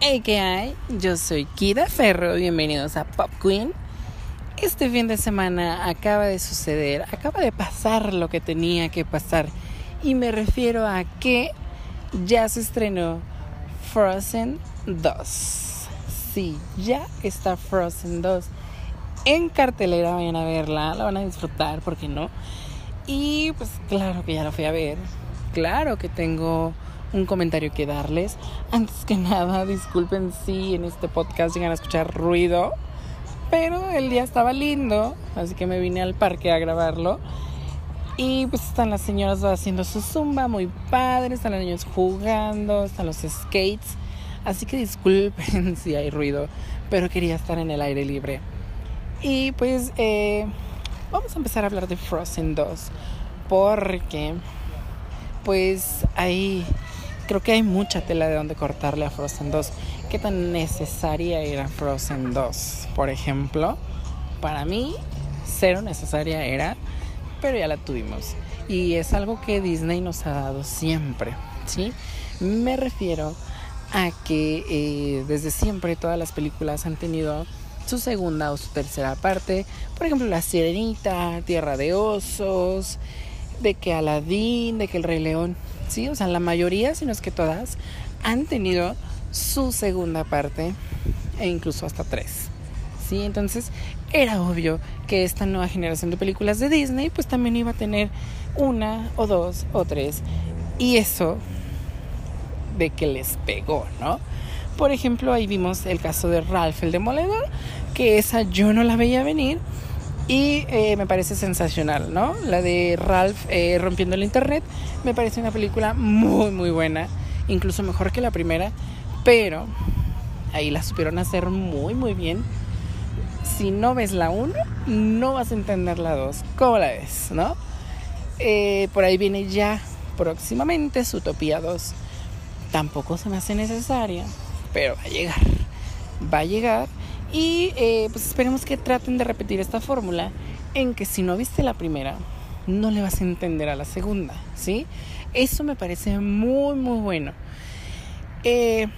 Hey, ¿qué hay? Yo soy Kira Ferro, bienvenidos a Pop Queen. Este fin de semana acaba de suceder, acaba de pasar lo que tenía que pasar. Y me refiero a que ya se estrenó Frozen 2. Sí, ya está Frozen 2 en cartelera, vayan a verla, la van a disfrutar, ¿por qué no? Y pues claro que ya la fui a ver, claro que tengo un comentario que darles. Antes que nada, disculpen si en este podcast llegan a escuchar ruido, pero el día estaba lindo, así que me vine al parque a grabarlo. Y pues están las señoras haciendo su zumba, muy padre, están los niños jugando, están los skates. Así que disculpen si hay ruido, pero quería estar en el aire libre. Y pues eh, vamos a empezar a hablar de Frozen 2, porque pues ahí creo que hay mucha tela de donde cortarle a Frozen 2. ¿Qué tan necesaria era Frozen 2? Por ejemplo, para mí, cero necesaria era, pero ya la tuvimos. Y es algo que Disney nos ha dado siempre, ¿sí? Me refiero a que eh, desde siempre todas las películas han tenido su segunda o su tercera parte. Por ejemplo, La Sirenita, Tierra de Osos, de que Aladdin, de que El Rey León ¿sí? O sea, la mayoría, si no es que todas, han tenido su segunda parte e incluso hasta tres. ¿Sí? Entonces era obvio que esta nueva generación de películas de Disney pues también iba a tener una o dos o tres. Y eso de que les pegó, ¿no? Por ejemplo, ahí vimos el caso de Ralph el Demoledor, que esa yo no la veía venir y eh, me parece sensacional, ¿no? La de Ralph eh, rompiendo el internet me parece una película muy, muy buena, incluso mejor que la primera, pero ahí la supieron hacer muy, muy bien. Si no ves la 1, no vas a entender la 2. ¿Cómo la ves, no? Eh, por ahí viene ya próximamente su Utopía 2. Tampoco se me hace necesaria, pero va a llegar. Va a llegar y eh, pues esperemos que traten de repetir esta fórmula en que si no viste la primera, no le vas a entender a la segunda, ¿sí? Eso me parece muy, muy bueno. Eh,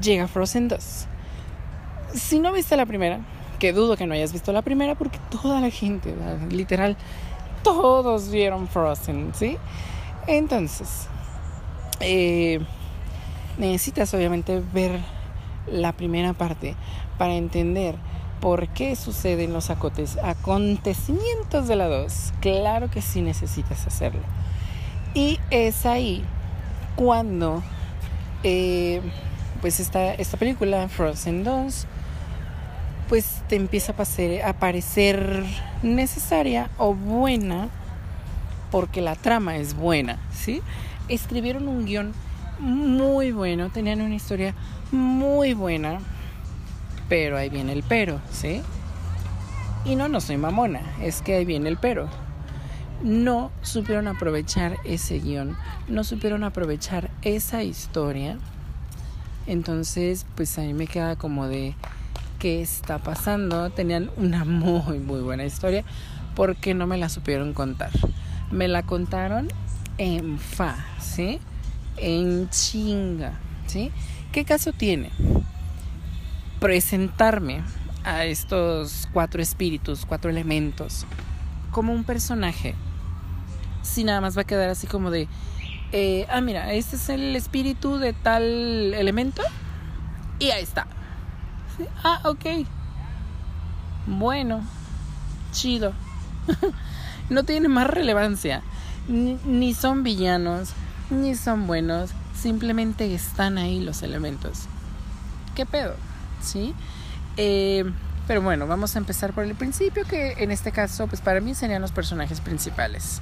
llega Frozen 2. Si no viste la primera, que dudo que no hayas visto la primera porque toda la gente, literal, todos vieron Frozen, ¿sí? Entonces, eh, necesitas obviamente ver la primera parte para entender por qué suceden los acontecimientos de la 2. Claro que sí necesitas hacerlo. Y es ahí cuando eh, pues esta, esta película, Frozen 2, pues te empieza a, a parecer necesaria o buena porque la trama es buena, ¿sí? Escribieron un guion muy bueno, tenían una historia muy buena, pero ahí viene el pero, ¿sí? Y no, no soy mamona, es que ahí viene el pero. No supieron aprovechar ese guion, no supieron aprovechar esa historia. Entonces, pues a mí me queda como de qué está pasando. Tenían una muy, muy buena historia. ¿Por qué no me la supieron contar? Me la contaron en fa, ¿sí? En chinga, ¿sí? ¿Qué caso tiene? Presentarme a estos cuatro espíritus, cuatro elementos, como un personaje, si nada más va a quedar así como de, eh, ah, mira, este es el espíritu de tal elemento y ahí está. Ah, ok. Bueno, chido. no tiene más relevancia. ni son villanos, ni son buenos, simplemente están ahí los elementos. ¿Qué pedo? ¿Sí? Eh, pero bueno, vamos a empezar por el principio, que en este caso, pues para mí serían los personajes principales.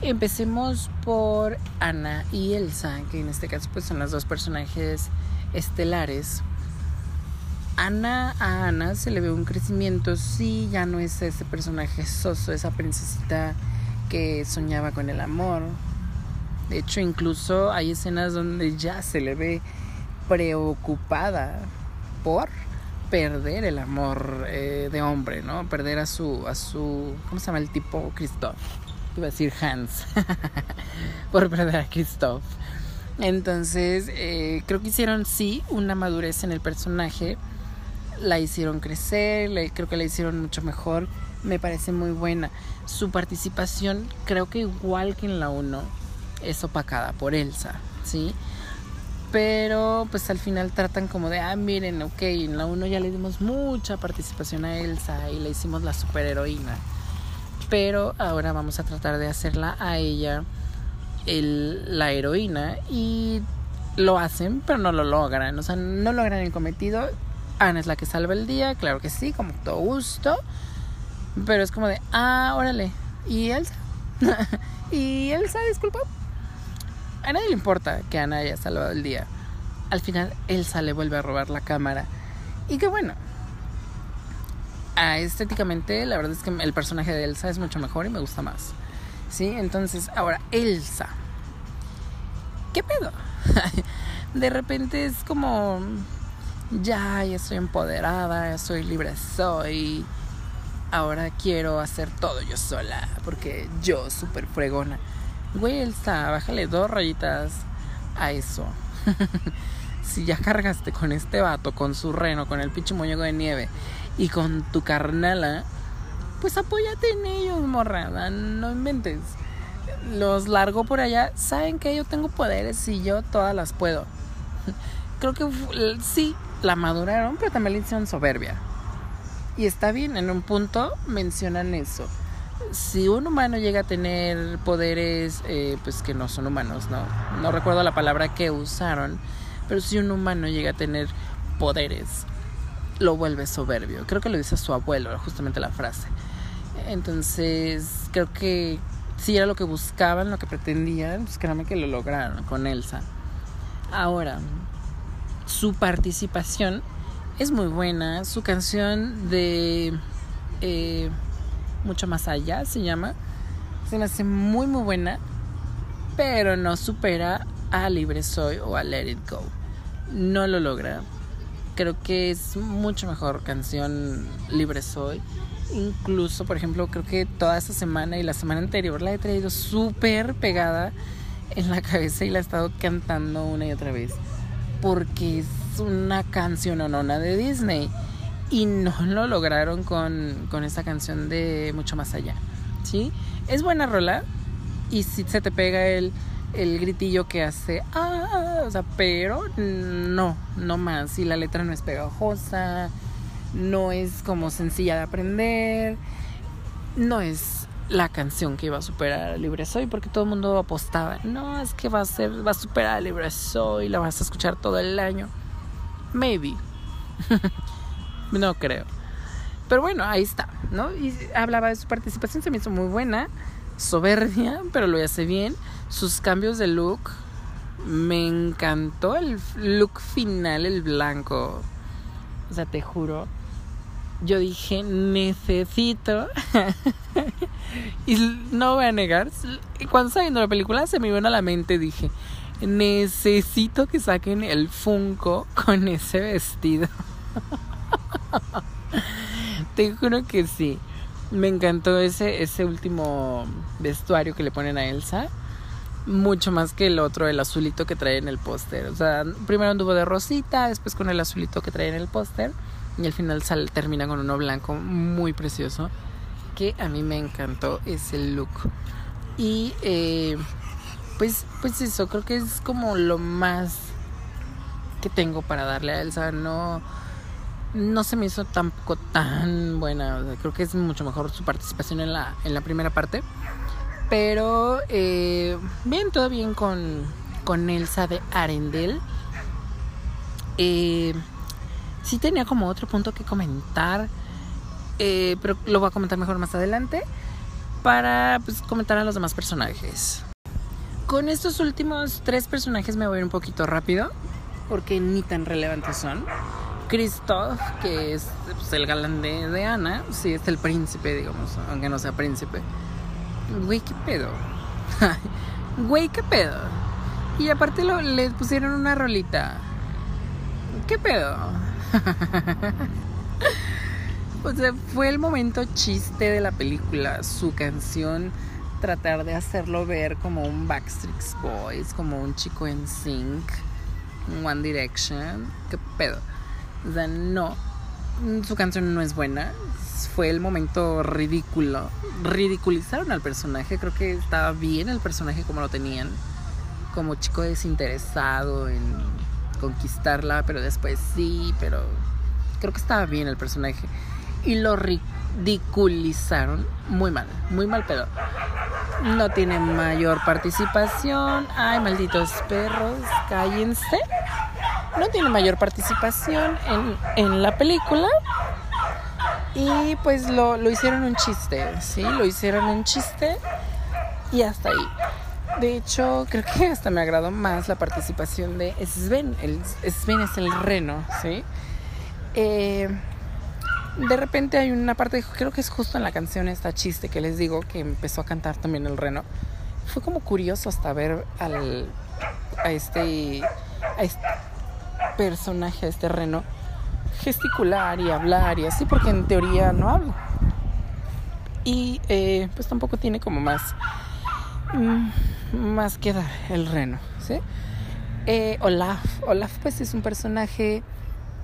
Empecemos por Ana y Elsa, que en este caso pues son los dos personajes estelares. Ana a Ana se le ve un crecimiento, sí, ya no es ese personaje soso, esa princesita que soñaba con el amor. De hecho, incluso hay escenas donde ya se le ve preocupada por perder el amor eh, de hombre, ¿no? Perder a su, a su, ¿cómo se llama el tipo? Christoph. Iba a decir Hans. por perder a Christoph. Entonces, eh, creo que hicieron sí una madurez en el personaje. La hicieron crecer, creo que la hicieron mucho mejor. Me parece muy buena. Su participación, creo que igual que en la 1, es opacada por Elsa, ¿sí? Pero pues al final tratan como de, ah, miren, ok, en la 1 ya le dimos mucha participación a Elsa y le hicimos la superheroína. Pero ahora vamos a tratar de hacerla a ella el, la heroína y lo hacen, pero no lo logran. O sea, no logran el cometido. Ana es la que salva el día, claro que sí, como todo gusto. Pero es como de, ah, órale. ¿Y Elsa? ¿Y Elsa, disculpa? A nadie le importa que Ana haya salvado el día. Al final, Elsa le vuelve a robar la cámara. Y qué bueno. Ah, estéticamente, la verdad es que el personaje de Elsa es mucho mejor y me gusta más. ¿Sí? Entonces, ahora, Elsa. ¿Qué pedo? de repente es como. Ya, ya estoy empoderada, soy libre, soy. Ahora quiero hacer todo yo sola, porque yo, súper fregona. Elsa, bájale dos rayitas a eso. si ya cargaste con este vato, con su reno, con el pinche muñeco de nieve y con tu carnala, pues apóyate en ellos, morrada, no inventes. Los largo por allá, saben que yo tengo poderes y yo todas las puedo. Creo que sí, la maduraron, pero también le hicieron soberbia. Y está bien, en un punto mencionan eso si un humano llega a tener poderes, eh, pues que no son humanos, ¿no? No recuerdo la palabra que usaron, pero si un humano llega a tener poderes, lo vuelve soberbio. Creo que lo dice su abuelo, justamente la frase. Entonces, creo que si era lo que buscaban, lo que pretendían, pues créanme que lo lograron con Elsa. Ahora, su participación es muy buena. Su canción de... Eh, mucho más allá, se llama. Se me hace muy muy buena, pero no supera a Libre Soy o a Let It Go. No lo logra. Creo que es mucho mejor canción Libre Soy. Incluso, por ejemplo, creo que toda esta semana y la semana anterior la he traído súper pegada en la cabeza y la he estado cantando una y otra vez. Porque es una canción onona de Disney y no lo lograron con, con esta canción de Mucho Más Allá. ¿Sí? Es buena rola y si se te pega el, el gritillo que hace, ah, o sea, pero no, no más. Y la letra no es pegajosa, no es como sencilla de aprender, no es la canción que iba a superar a Libre Soy, porque todo el mundo apostaba, no, es que va a ser, va a superar a Libre Soy, la vas a escuchar todo el año. Maybe. No creo. Pero bueno, ahí está, ¿no? Y hablaba de su participación, se me hizo muy buena, soberbia, pero lo hace bien. Sus cambios de look, me encantó el look final, el blanco. O sea, te juro, yo dije, necesito. y no voy a negar, cuando estaba viendo la película se me vino a la mente, dije, necesito que saquen el Funko con ese vestido. Te juro que sí. Me encantó ese, ese último vestuario que le ponen a Elsa. Mucho más que el otro, el azulito que trae en el póster. O sea, primero anduvo de rosita, después con el azulito que trae en el póster. Y al final sale, termina con uno blanco muy precioso. Que a mí me encantó ese look. Y eh, pues, pues eso, creo que es como lo más que tengo para darle a Elsa. No no se me hizo tampoco tan buena. creo que es mucho mejor su participación en la, en la primera parte. Pero eh, bien, todo bien con, con Elsa de Arendel. Eh, sí tenía como otro punto que comentar. Eh, pero lo voy a comentar mejor más adelante. Para pues, comentar a los demás personajes. Con estos últimos tres personajes me voy a ir un poquito rápido. Porque ni tan relevantes son. Christoph, que es pues, el galán de, Ana, sí, es el príncipe, digamos, aunque no sea príncipe. Güey, ¿qué pedo? Güey, ¿qué pedo? Y aparte le pusieron una rolita. ¿Qué pedo? o sea, fue el momento chiste de la película. Su canción tratar de hacerlo ver como un Backstreet Boys, como un chico en sync, One Direction. ¿Qué pedo? O sea, no. Su canción no es buena. Fue el momento ridículo. Ridiculizaron al personaje. Creo que estaba bien el personaje como lo tenían. Como chico desinteresado en conquistarla, pero después sí, pero creo que estaba bien el personaje. Y lo ridiculizaron muy mal, muy mal pedo. No tiene mayor participación. Ay, malditos perros, cállense. No tiene mayor participación en, en la película. Y pues lo, lo hicieron un chiste, ¿sí? Lo hicieron un chiste y hasta ahí. De hecho, creo que hasta me agradó más la participación de Sven. El, Sven es el reno, ¿sí? Eh, de repente hay una parte, creo que es justo en la canción esta chiste que les digo, que empezó a cantar también el reno. Fue como curioso hasta ver al, a, este, a este personaje, a este reno, gesticular y hablar y así, porque en teoría no habla. Y eh, pues tampoco tiene como más, mm, más que dar el reno, ¿sí? Eh, Olaf, Olaf pues es un personaje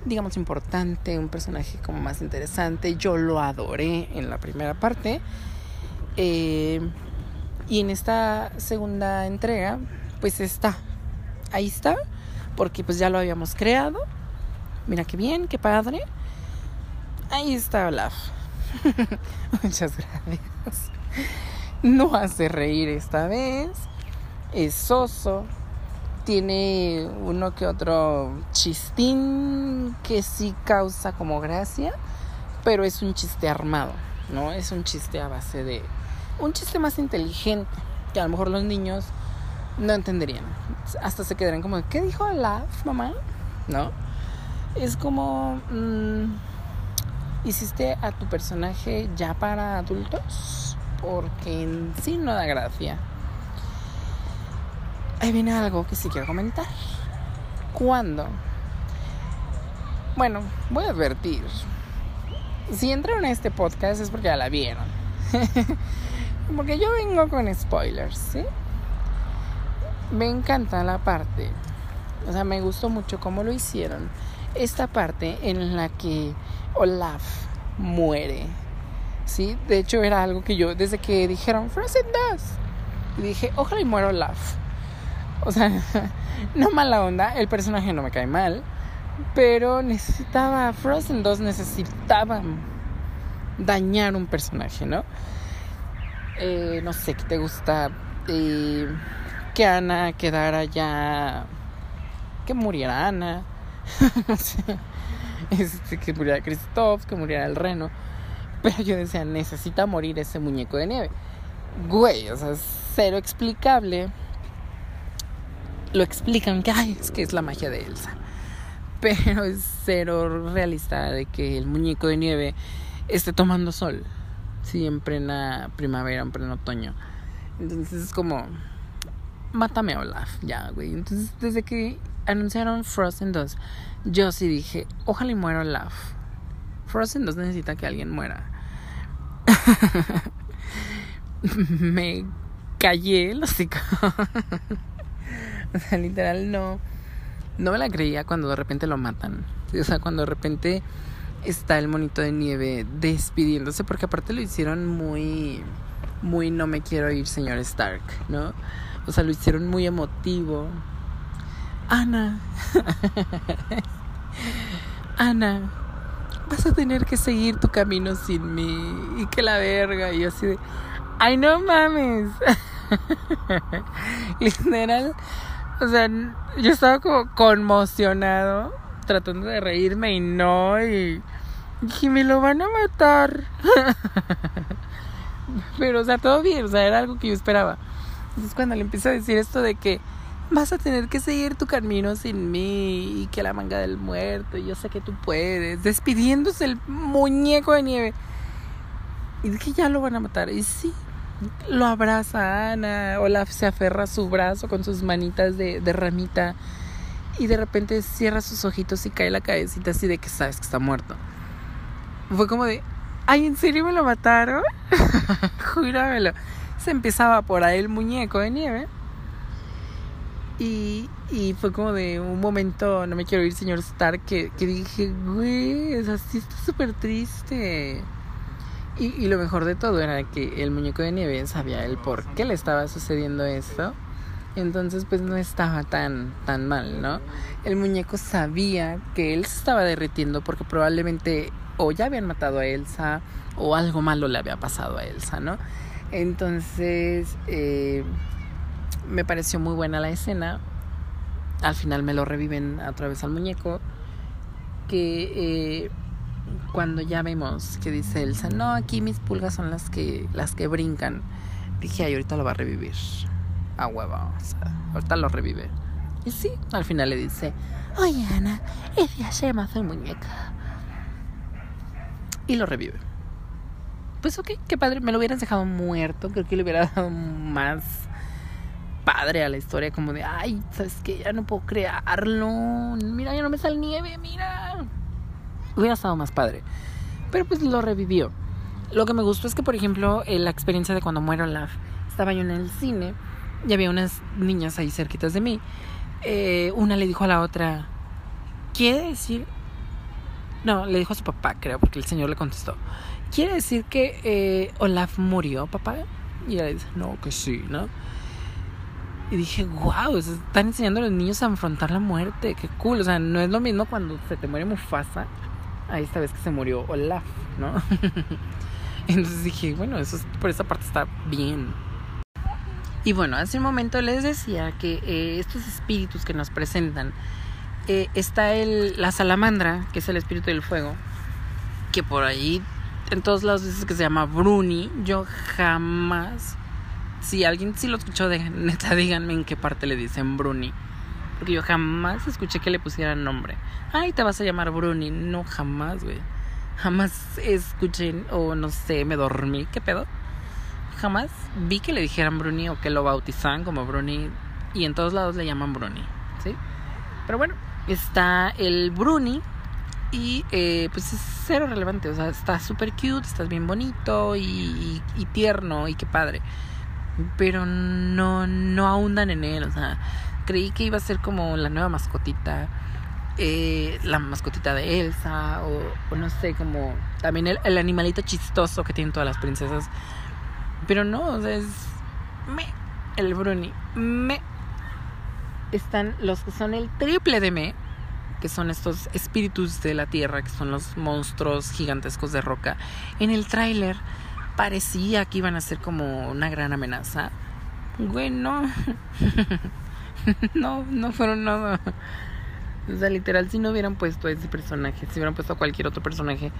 digamos, importante, un personaje como más interesante. Yo lo adoré en la primera parte. Eh, y en esta segunda entrega, pues está. Ahí está. Porque pues ya lo habíamos creado. Mira qué bien, qué padre. Ahí está Olaf. Muchas gracias. No hace reír esta vez. Es soso tiene uno que otro chistín que sí causa como gracia, pero es un chiste armado, ¿no? Es un chiste a base de un chiste más inteligente, que a lo mejor los niños no entenderían. Hasta se quedarían como, ¿qué dijo la mamá? ¿No? Es como, mm, ¿hiciste a tu personaje ya para adultos? Porque en sí no da gracia ahí viene algo que sí quiero comentar. ¿Cuándo? Bueno, voy a advertir. Si entraron a este podcast es porque ya la vieron. porque yo vengo con spoilers, ¿sí? Me encanta la parte. O sea, me gustó mucho cómo lo hicieron. Esta parte en la que Olaf muere. ¿Sí? De hecho, era algo que yo, desde que dijeron Frozen 2, dije, ojalá y muera Olaf. O sea, no mala onda, el personaje no me cae mal, pero necesitaba, Frozen 2 necesitaba dañar un personaje, ¿no? Eh, no sé, ¿qué te gusta? Eh, que Ana quedara ya... Que muriera Ana. Este, que muriera Christoph, que muriera el reno. Pero yo decía, necesita morir ese muñeco de nieve. Güey, o sea, cero explicable lo explican que Ay, es que es la magia de Elsa. Pero es cero realista de que el muñeco de nieve esté tomando sol. Siempre en la primavera, en pleno otoño. Entonces es como, mátame Olaf, ya, güey. Entonces desde que anunciaron Frozen 2, yo sí dije, ojalá y muera Olaf. Frozen 2 necesita que alguien muera. Me callé los O sea, literal no, no me la creía cuando de repente lo matan. O sea, cuando de repente está el monito de nieve despidiéndose, porque aparte lo hicieron muy, muy no me quiero ir, señor Stark, ¿no? O sea, lo hicieron muy emotivo. Ana, Ana, vas a tener que seguir tu camino sin mí. Y que la verga. Y yo así de, ay, no mames. Literal, o sea, yo estaba como conmocionado, tratando de reírme y no, y dije, me lo van a matar. Pero, o sea, todo bien, o sea, era algo que yo esperaba. Entonces, cuando le empiezo a decir esto de que vas a tener que seguir tu camino sin mí y que la manga del muerto, y yo sé que tú puedes, despidiéndose el muñeco de nieve. Y dije, ya lo van a matar. Y sí, lo abraza Ana, Olaf se aferra a su brazo con sus manitas de, de ramita y de repente cierra sus ojitos y cae la cabecita así de que sabes que está muerto. Fue como de, ay, ¿en serio me lo mataron? Júramelo. Se empezaba por ahí el muñeco de nieve. Y, y fue como de un momento, no me quiero ir, señor Stark, que, que dije, güey, es así, está súper triste. Y, y, lo mejor de todo era que el muñeco de nieve sabía el por qué le estaba sucediendo esto. Entonces pues no estaba tan, tan mal, ¿no? El muñeco sabía que él se estaba derritiendo porque probablemente o ya habían matado a Elsa o algo malo le había pasado a Elsa, ¿no? Entonces eh, me pareció muy buena la escena. Al final me lo reviven a través al muñeco. Que eh, cuando ya vemos que dice Elsa, no, aquí mis pulgas son las que, las que brincan. Dije, ay, ahorita lo va a revivir. A huevo, o sea, ahorita lo revive. Y sí, al final le dice, oye Ana, ese ayer el muñeca. Y lo revive. Pues ok, qué padre, me lo hubieras dejado muerto, creo que le hubiera dado más padre a la historia, como de, ay, sabes que ya no puedo crearlo, mira, ya no me sale nieve, mira. Hubiera estado más padre. Pero pues lo revivió. Lo que me gustó es que, por ejemplo, la experiencia de cuando muero Olaf, estaba yo en el cine y había unas niñas ahí cerquitas de mí. Eh, una le dijo a la otra, ¿quiere decir? No, le dijo a su papá, creo, porque el señor le contestó. ¿Quiere decir que eh, Olaf murió, papá? Y ella dice, no, que sí, ¿no? Y dije, wow, están enseñando a los niños a afrontar la muerte, qué cool. O sea, no es lo mismo cuando se te muere Mufasa a esta vez que se murió Olaf, ¿no? Entonces dije, bueno, eso por esa parte está bien. Y bueno, hace un momento les decía que eh, estos espíritus que nos presentan, eh, está el, la salamandra, que es el espíritu del fuego, que por ahí en todos lados dice que se llama Bruni. Yo jamás, si alguien sí lo escuchó, de, neta, díganme en qué parte le dicen Bruni. Porque yo jamás escuché que le pusieran nombre. Ay, te vas a llamar Bruni. No, jamás, güey. Jamás escuché o no sé, me dormí. ¿Qué pedo? jamás vi que le dijeran Bruni o que lo bautizaban como Bruni y en todos lados le llaman Bruni, ¿sí? Pero bueno, está el Bruni y eh, pues es cero relevante, o sea, está súper cute, está bien bonito y, tierno y qué padre, pero no, no ahondan en él, o sea, creí que iba a ser como la nueva mascotita. Eh, la mascotita de Elsa o, no sé, como también el, el, animalito chistoso que tienen todas las princesas pero no, o sea, es me. El Bruni, me. Están los que son el triple de me, que son estos espíritus de la tierra, que son los monstruos gigantescos de roca. En el tráiler parecía que iban a ser como una gran amenaza. Bueno, no, no fueron nada. O sea, literal, si no hubieran puesto a ese personaje, si hubieran puesto a cualquier otro personaje,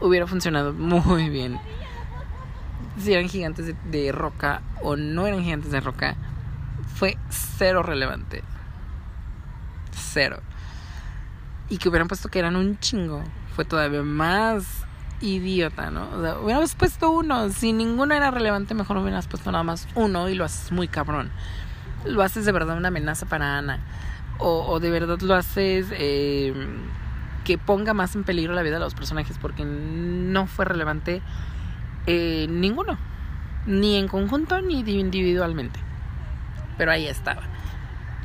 hubiera funcionado muy bien si eran gigantes de, roca o no eran gigantes de roca, fue cero relevante. Cero. Y que hubieran puesto que eran un chingo, fue todavía más idiota, ¿no? O sea, hubiéramos puesto uno. Si ninguno era relevante, mejor hubieras puesto nada más uno y lo haces muy cabrón. Lo haces de verdad una amenaza para Ana. O, o de verdad lo haces eh, que ponga más en peligro la vida de los personajes porque no fue relevante eh, ninguno. Ni en conjunto ni individualmente. Pero ahí estaba.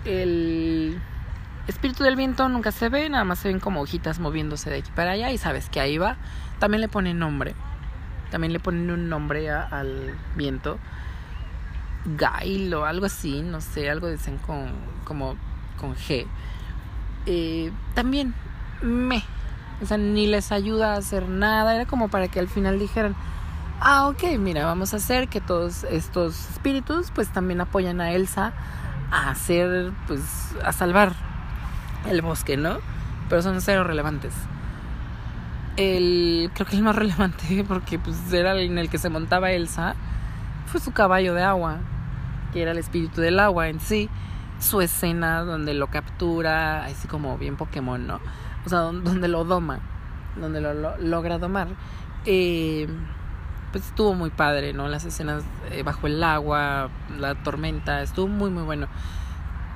El espíritu del viento nunca se ve, nada más se ven como hojitas moviéndose de aquí para allá y sabes que ahí va. También le ponen nombre. También le ponen un nombre al viento. Gail o algo así, no sé, algo dicen con, como con G. Eh, también me. O sea, ni les ayuda a hacer nada. Era como para que al final dijeran, ah, ok, mira, vamos a hacer que todos estos espíritus pues también apoyan a Elsa a hacer, pues, a salvar el bosque, ¿no? Pero son cero relevantes. El, creo que el más relevante, porque pues era en el que se montaba Elsa, fue su caballo de agua, que era el espíritu del agua en sí. Su escena donde lo captura, así como bien Pokémon, ¿no? O sea, donde lo doma, donde lo, lo logra domar. Eh, pues estuvo muy padre, ¿no? Las escenas eh, bajo el agua, la tormenta, estuvo muy muy bueno.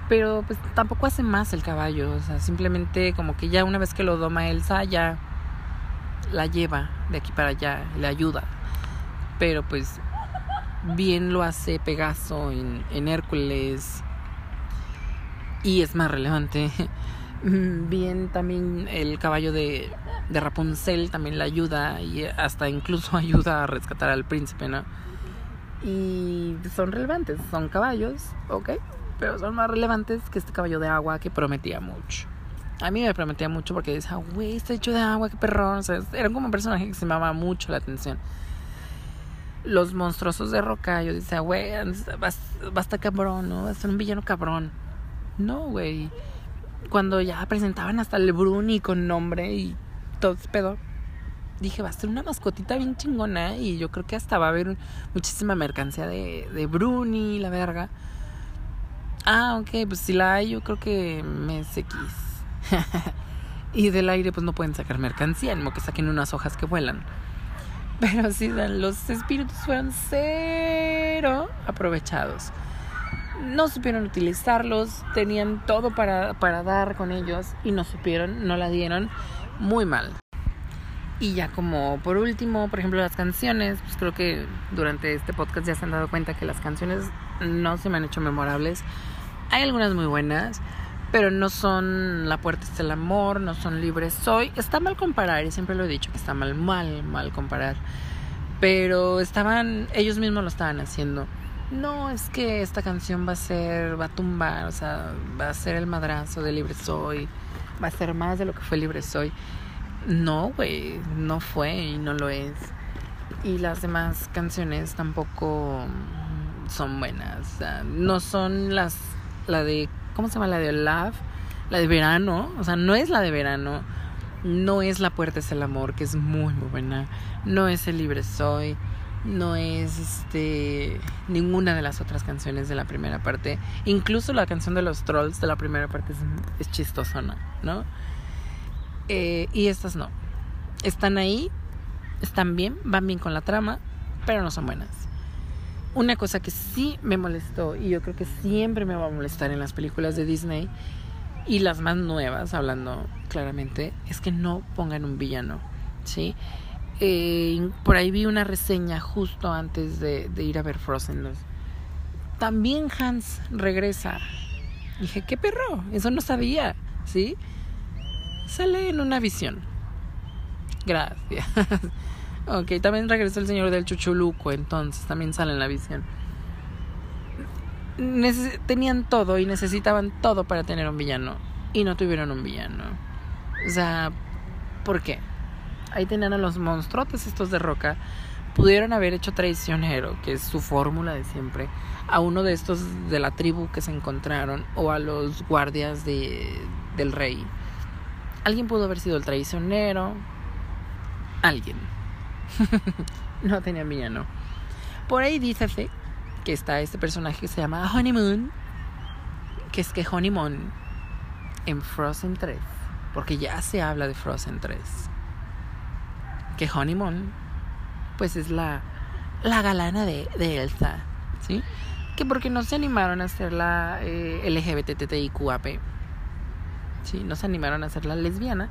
Pero pues tampoco hace más el caballo, o sea, simplemente como que ya una vez que lo doma Elsa ya la lleva de aquí para allá, le ayuda. Pero pues bien lo hace Pegaso en, en Hércules y es más relevante. Bien también el caballo de, de Rapunzel también la ayuda y hasta incluso ayuda a rescatar al príncipe, ¿no? Y son relevantes, son caballos, ok, pero son más relevantes que este caballo de agua que prometía mucho. A mí me prometía mucho porque decía, güey, está hecho de agua, qué perrón. O sea, era como un personaje que se llamaba mucho la atención los monstruosos de roca. Yo decía, güey, basta cabrón, ¿no? Va a ser un villano cabrón. No, güey. Cuando ya presentaban hasta el Bruni con nombre y todo ese pedo, dije, va a ser una mascotita bien chingona. Y yo creo que hasta va a haber muchísima mercancía de, de Bruni, la verga. Ah, ok, pues si la hay, yo creo que me X. y del aire, pues no pueden sacar mercancía, no que saquen unas hojas que vuelan. Pero sí, los espíritus fueron cero aprovechados. No supieron utilizarlos, tenían todo para, para dar con ellos y no supieron, no la dieron muy mal. Y ya como por último, por ejemplo, las canciones, pues creo que durante este podcast ya se han dado cuenta que las canciones no se me han hecho memorables. Hay algunas muy buenas, pero no son La puerta es el amor, no son libres soy. Está mal comparar, y siempre lo he dicho que está mal, mal, mal comparar. Pero estaban, ellos mismos lo estaban haciendo. No, es que esta canción va a ser, va a tumbar, o sea, va a ser el madrazo de Libre Soy, va a ser más de lo que fue Libre Soy. No, güey, no fue y no lo es. Y las demás canciones tampoco son buenas. No son las, la de ¿cómo se llama? La de Love, la de verano, o sea, no es la de verano, no es La puerta es el amor, que es muy, muy buena, no es El libre soy, no es este ninguna de las otras canciones de la primera parte, incluso la canción de los trolls de la primera parte es, es chistosona, ¿no? Eh, y estas no, están ahí, están bien, van bien con la trama, pero no son buenas una cosa que sí me molestó y yo creo que siempre me va a molestar en las películas de Disney y las más nuevas, hablando claramente, es que no pongan un villano, ¿sí? Eh, por ahí vi una reseña justo antes de, ir a ver Frozen 2. También Hans regresa. Dije, ¿qué perro? Eso no sabía, ¿sí? Sale en una visión. Gracias. Ok, también regresó el señor del Chuchuluco, entonces también sale en la visión. tenían todo y necesitaban todo para tener un villano. Y no tuvieron un villano. O sea, ¿por qué? Ahí tenían a los monstruotes estos de roca. Pudieron haber hecho traicionero, que es su fórmula de siempre, a uno de estos de la tribu que se encontraron o a los guardias de, del rey. Alguien pudo haber sido el traicionero. Alguien no tenía villano. Por ahí dice que está este personaje que se llama Honeymoon, que es que Honeymoon en Frozen 3, porque ya se habla de Frozen 3, que Honeymoon pues es la, la galana de, Elsa, ¿sí? Que porque no se animaron a hacer la eh, LGBTTIQAP, ¿sí? No se animaron a hacer la lesbiana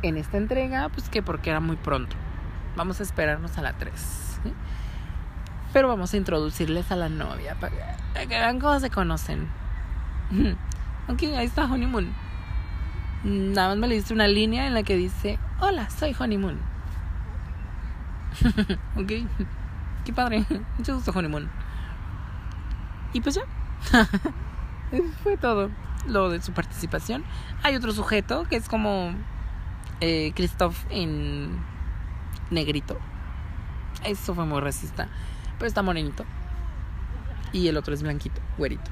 en esta entrega, pues que porque era muy pronto. Vamos a esperarnos a la 3. Pero vamos a introducirles a la novia para que vean cómo se conocen. Ok, ahí está Honeymoon. Nada más me le diste una línea en la que dice: Hola, soy Honeymoon. ok, qué padre. Mucho gusto, Honeymoon. Y pues ya. Eso fue todo lo de su participación. Hay otro sujeto que es como eh, Christoph en negrito. Eso fue muy racista. Pero está morenito. Y el otro es blanquito, güerito.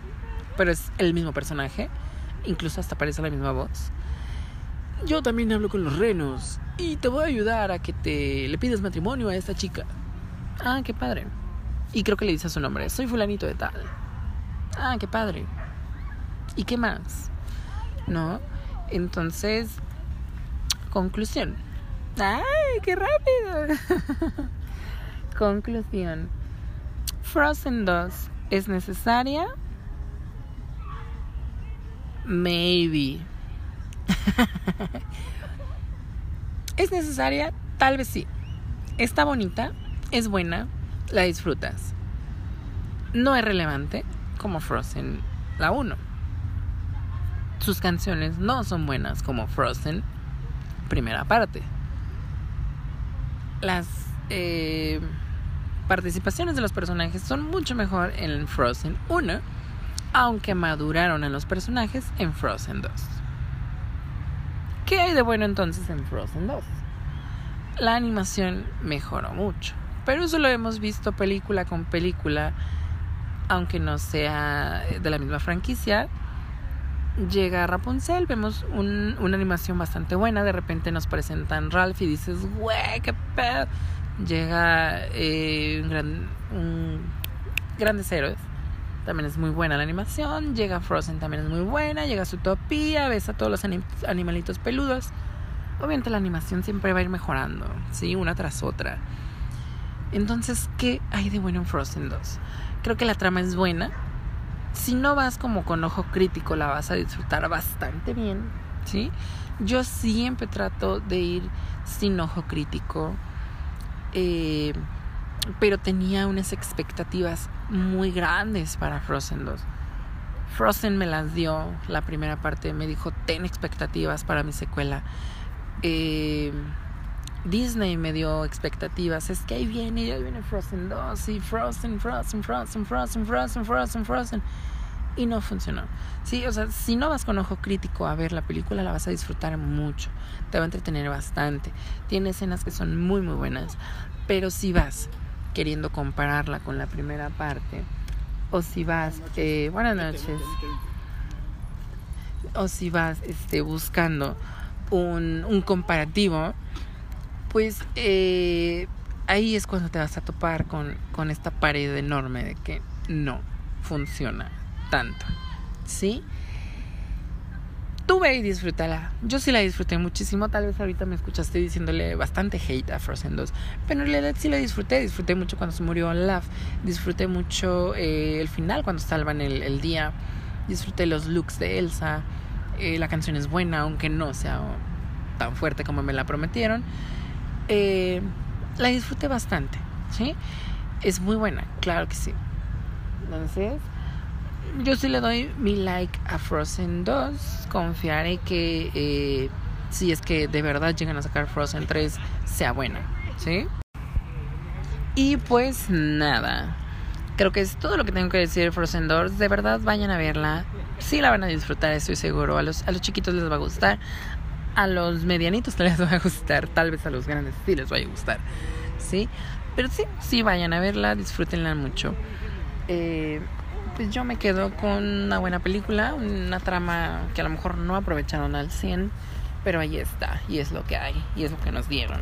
Pero es el mismo personaje. Incluso hasta parece la misma voz. Yo también hablo con los renos. Y te voy a ayudar a que te le pidas matrimonio a esta chica. Ah, qué padre. Y creo que le dice su nombre. Soy fulanito de tal. Ah, qué padre. ¿Y qué más? ¿No? Entonces, conclusión ¡Ay, qué rápido! Conclusión. Frozen 2 es necesaria. Maybe. ¿Es necesaria? Tal vez sí. Está bonita, es buena, la disfrutas. no es relevante como Frozen la 1. Sus canciones no son buenas como Frozen primera parte. Las eh, participaciones de los personajes son mucho mejor en Frozen 1, aunque maduraron en los personajes en Frozen 2. ¿Qué hay de bueno entonces en Frozen 2? La animación mejoró mucho, pero eso lo hemos visto película con película, aunque no sea de la misma franquicia. Llega Rapunzel, vemos una animación bastante buena, de repente nos presentan Ralph y dices, güey, qué pedo. Llega eh, un, gran, Grandes Héroes, también es muy buena la animación. Llega Frozen, también es muy buena. Llega Zootopia, ves a todos los animalitos peludos. Obviamente la animación siempre va a ir mejorando, ¿sí? Una tras otra. Entonces, ¿qué hay de bueno en Frozen 2? Creo que la trama es buena. Si no vas como con ojo crítico, la vas a disfrutar bastante bien, ¿sí? Yo siempre trato de ir sin ojo crítico. Eh, pero tenía unas expectativas muy grandes para Frozen 2. Frozen me las dio la primera parte, me dijo, ten expectativas para mi secuela. Eh, Disney me dio expectativas, es que ahí viene, ahí viene Frozen 2, y Frozen, Frozen, Frozen, Frozen, Frozen, Frozen, Frozen. Y no funcionó. Sí, o sea, si no vas con ojo crítico a ver la película, la vas a disfrutar mucho. Te va a entretener bastante. Tiene escenas que son muy, muy buenas. Pero si vas queriendo compararla con la primera parte, o si vas, eh, buenas noches, o si vas este, buscando un, comparativo, pues eh, ahí es cuando te vas a topar con, con esta pared enorme de que no funciona tanto, ¿sí? Tú ve y disfrútala. Yo sí la disfruté muchísimo. Tal vez ahorita me escuchaste diciéndole bastante hate a Frozen 2. Pero en realidad sí la disfruté. Disfruté mucho cuando se murió Olaf. Disfruté mucho eh, el final cuando salvan el, el, día. Disfruté los looks de Elsa. Eh, la canción es buena, aunque no sea tan fuerte como me la prometieron. Eh, la disfruté bastante. ¿Sí? Es muy buena, claro que sí. Entonces yo sí le doy mi like a Frozen 2. Confiaré que eh, si es que de verdad llegan a sacar Frozen 3, sea buena. ¿Sí? Y pues nada. Creo que es todo lo que tengo que decir de Frozen 2. De verdad, vayan a verla. Sí la van a disfrutar, estoy seguro. A los, a los chiquitos les va a gustar. A los medianitos les va a gustar. Tal vez a los grandes sí les vaya a gustar. ¿Sí? Pero sí, sí vayan a verla. Disfrútenla mucho. Eh, pues yo me quedo con una buena película, una trama que a lo mejor no aprovecharon al 100, pero ahí está, y es lo que hay, y es lo que nos dieron.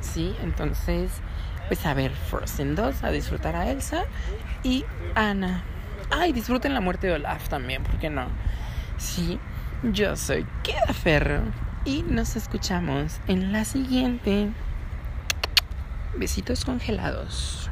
¿Sí? Entonces, pues a ver Frozen 2, a disfrutar a Elsa y Ana. Ay, disfruten la muerte de Olaf también, ¿por qué no? Sí, yo soy Queda Ferro y nos escuchamos en la siguiente. Besitos congelados.